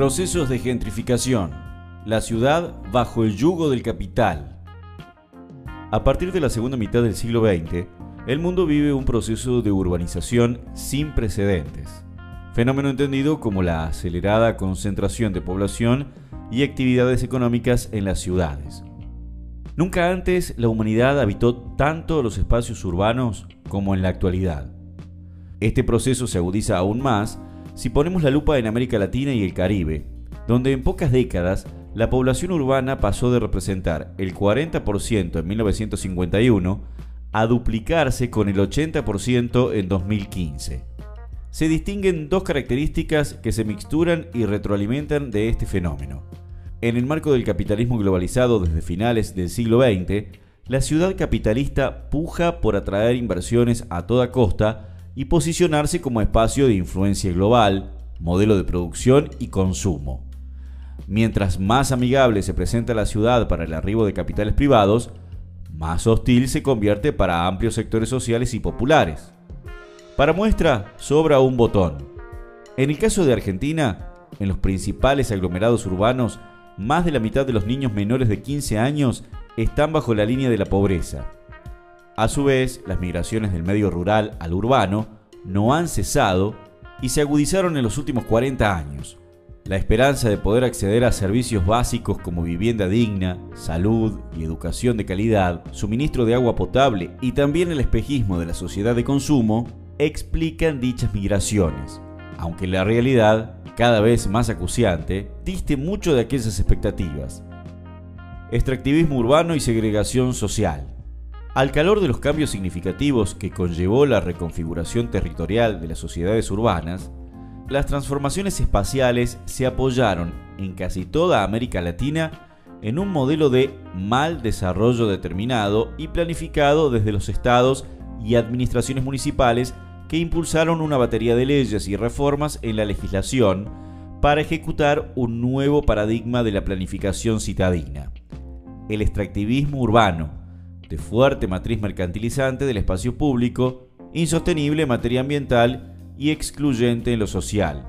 Procesos de gentrificación. La ciudad bajo el yugo del capital. A partir de la segunda mitad del siglo XX, el mundo vive un proceso de urbanización sin precedentes, fenómeno entendido como la acelerada concentración de población y actividades económicas en las ciudades. Nunca antes la humanidad habitó tanto los espacios urbanos como en la actualidad. Este proceso se agudiza aún más si ponemos la lupa en América Latina y el Caribe, donde en pocas décadas la población urbana pasó de representar el 40% en 1951 a duplicarse con el 80% en 2015. Se distinguen dos características que se mixturan y retroalimentan de este fenómeno. En el marco del capitalismo globalizado desde finales del siglo XX, la ciudad capitalista puja por atraer inversiones a toda costa y posicionarse como espacio de influencia global, modelo de producción y consumo. Mientras más amigable se presenta la ciudad para el arribo de capitales privados, más hostil se convierte para amplios sectores sociales y populares. Para muestra, sobra un botón. En el caso de Argentina, en los principales aglomerados urbanos, más de la mitad de los niños menores de 15 años están bajo la línea de la pobreza. A su vez, las migraciones del medio rural al urbano no han cesado y se agudizaron en los últimos 40 años. La esperanza de poder acceder a servicios básicos como vivienda digna, salud y educación de calidad, suministro de agua potable y también el espejismo de la sociedad de consumo explican dichas migraciones, aunque la realidad cada vez más acuciante, diste mucho de aquellas expectativas. Extractivismo urbano y segregación social. Al calor de los cambios significativos que conllevó la reconfiguración territorial de las sociedades urbanas, las transformaciones espaciales se apoyaron en casi toda América Latina en un modelo de mal desarrollo determinado y planificado desde los estados y administraciones municipales que impulsaron una batería de leyes y reformas en la legislación para ejecutar un nuevo paradigma de la planificación citadina, el extractivismo urbano, de fuerte matriz mercantilizante del espacio público, insostenible en materia ambiental y excluyente en lo social.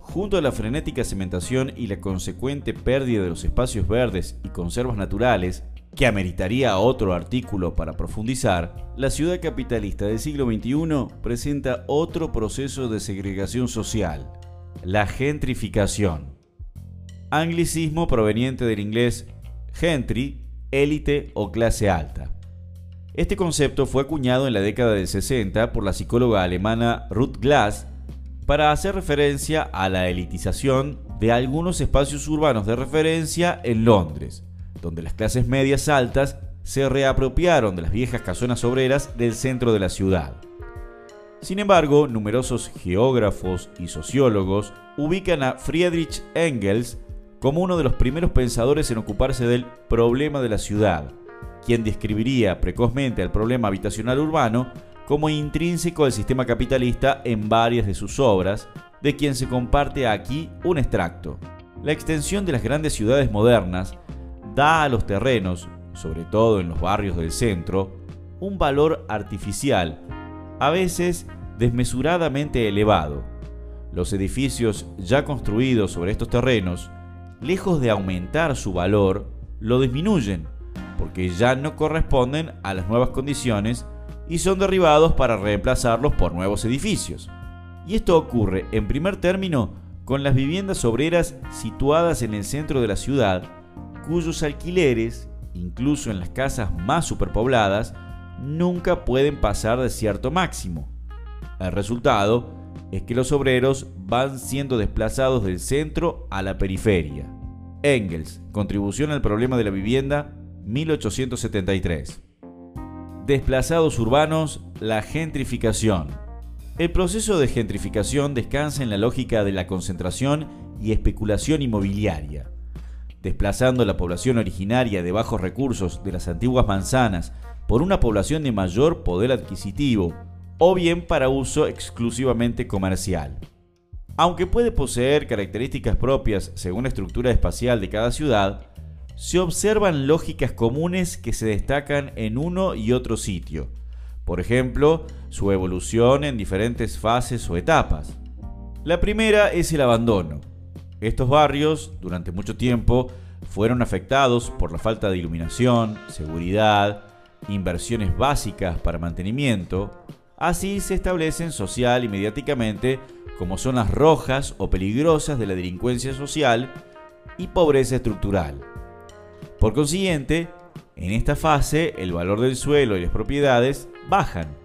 Junto a la frenética cementación y la consecuente pérdida de los espacios verdes y conservas naturales, que ameritaría otro artículo para profundizar, la ciudad capitalista del siglo XXI presenta otro proceso de segregación social, la gentrificación. Anglicismo proveniente del inglés gentry, élite o clase alta. Este concepto fue acuñado en la década del 60 por la psicóloga alemana Ruth Glass para hacer referencia a la elitización de algunos espacios urbanos de referencia en Londres, donde las clases medias altas se reapropiaron de las viejas casonas obreras del centro de la ciudad. Sin embargo, numerosos geógrafos y sociólogos ubican a Friedrich Engels como uno de los primeros pensadores en ocuparse del problema de la ciudad, quien describiría precozmente al problema habitacional urbano como intrínseco al sistema capitalista en varias de sus obras, de quien se comparte aquí un extracto. La extensión de las grandes ciudades modernas da a los terrenos, sobre todo en los barrios del centro, un valor artificial, a veces desmesuradamente elevado. Los edificios ya construidos sobre estos terrenos, lejos de aumentar su valor, lo disminuyen, porque ya no corresponden a las nuevas condiciones y son derribados para reemplazarlos por nuevos edificios. Y esto ocurre, en primer término, con las viviendas obreras situadas en el centro de la ciudad, cuyos alquileres, incluso en las casas más superpobladas, nunca pueden pasar de cierto máximo. El resultado es que los obreros van siendo desplazados del centro a la periferia. Engels, Contribución al problema de la vivienda, 1873. Desplazados urbanos, la gentrificación. El proceso de gentrificación descansa en la lógica de la concentración y especulación inmobiliaria desplazando la población originaria de bajos recursos de las antiguas manzanas por una población de mayor poder adquisitivo, o bien para uso exclusivamente comercial. Aunque puede poseer características propias según la estructura espacial de cada ciudad, se observan lógicas comunes que se destacan en uno y otro sitio. Por ejemplo, su evolución en diferentes fases o etapas. La primera es el abandono, Estos barrios, durante mucho tiempo, fueron afectados por la falta de iluminación, seguridad, inversiones básicas para mantenimiento. Así se establecen social y mediáticamente como zonas rojas o peligrosas de la delincuencia social y pobreza estructural. Por consiguiente, en esta fase el valor del suelo y las propiedades bajan.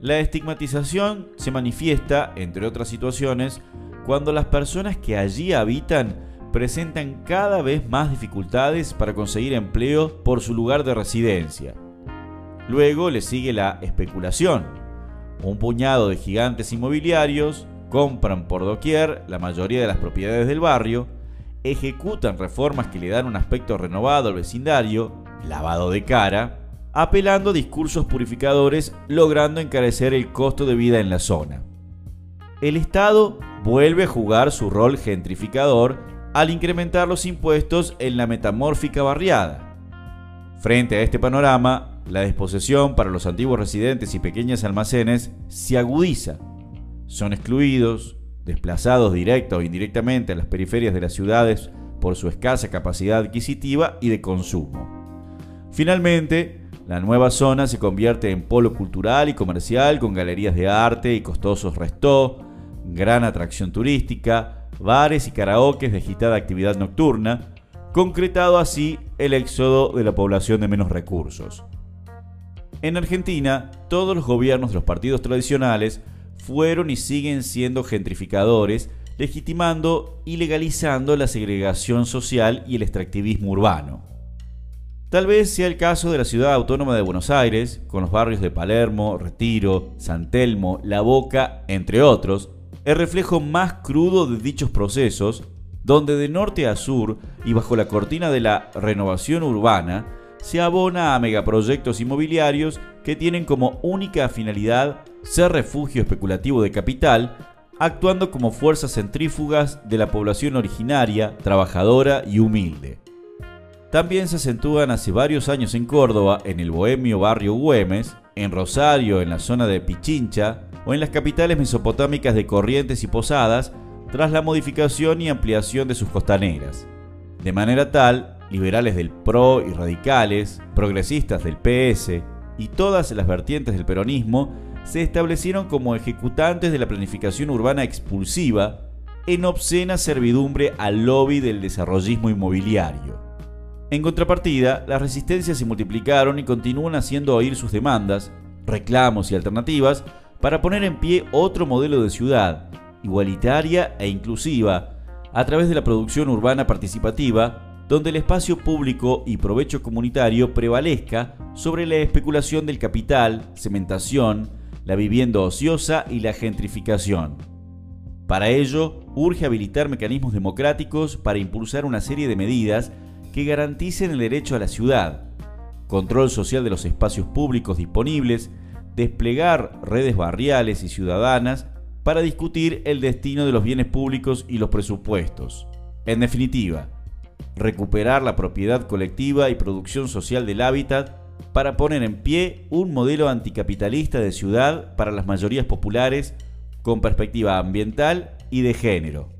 La estigmatización se manifiesta, entre otras situaciones, cuando las personas que allí habitan presentan cada vez más dificultades para conseguir empleo por su lugar de residencia. Luego le sigue la especulación. Un puñado de gigantes inmobiliarios compran por doquier la mayoría de las propiedades del barrio, ejecutan reformas que le dan un aspecto renovado al vecindario, lavado de cara, apelando a discursos purificadores, logrando encarecer el costo de vida en la zona. El Estado vuelve a jugar su rol gentrificador al incrementar los impuestos en la metamórfica barriada. Frente a este panorama, la desposesión para los antiguos residentes y pequeños almacenes se agudiza. Son excluidos, desplazados directa o indirectamente a las periferias de las ciudades por su escasa capacidad adquisitiva y de consumo. Finalmente, la nueva zona se convierte en polo cultural y comercial con galerías de arte y costosos restos, gran atracción turística, bares y karaokes de agitada actividad nocturna, concretado así el éxodo de la población de menos recursos. En Argentina, todos los gobiernos de los partidos tradicionales fueron y siguen siendo gentrificadores, legitimando y legalizando la segregación social y el extractivismo urbano. Tal vez sea el caso de la ciudad autónoma de Buenos Aires, con los barrios de Palermo, Retiro, San Telmo, La Boca, entre otros, el reflejo más crudo de dichos procesos, donde de norte a sur y bajo la cortina de la renovación urbana, se abona a megaproyectos inmobiliarios que tienen como única finalidad ser refugio especulativo de capital, actuando como fuerzas centrífugas de la población originaria, trabajadora y humilde. También se acentúan hace varios años en Córdoba, en el bohemio barrio Güemes, en Rosario, en la zona de Pichincha, o en las capitales mesopotámicas de Corrientes y Posadas, tras la modificación y ampliación de sus costaneras. De manera tal, liberales del PRO y radicales, progresistas del PS y todas las vertientes del peronismo se establecieron como ejecutantes de la planificación urbana expulsiva en obscena servidumbre al lobby del desarrollismo inmobiliario. En contrapartida, las resistencias se multiplicaron y continúan haciendo oír sus demandas, reclamos y alternativas para poner en pie otro modelo de ciudad, igualitaria e inclusiva, a través de la producción urbana participativa, donde el espacio público y provecho comunitario prevalezca sobre la especulación del capital, cementación, la vivienda ociosa y la gentrificación. Para ello, urge habilitar mecanismos democráticos para impulsar una serie de medidas que garanticen el derecho a la ciudad, control social de los espacios públicos disponibles, desplegar redes barriales y ciudadanas para discutir el destino de los bienes públicos y los presupuestos. En definitiva, recuperar la propiedad colectiva y producción social del hábitat para poner en pie un modelo anticapitalista de ciudad para las mayorías populares con perspectiva ambiental y de género.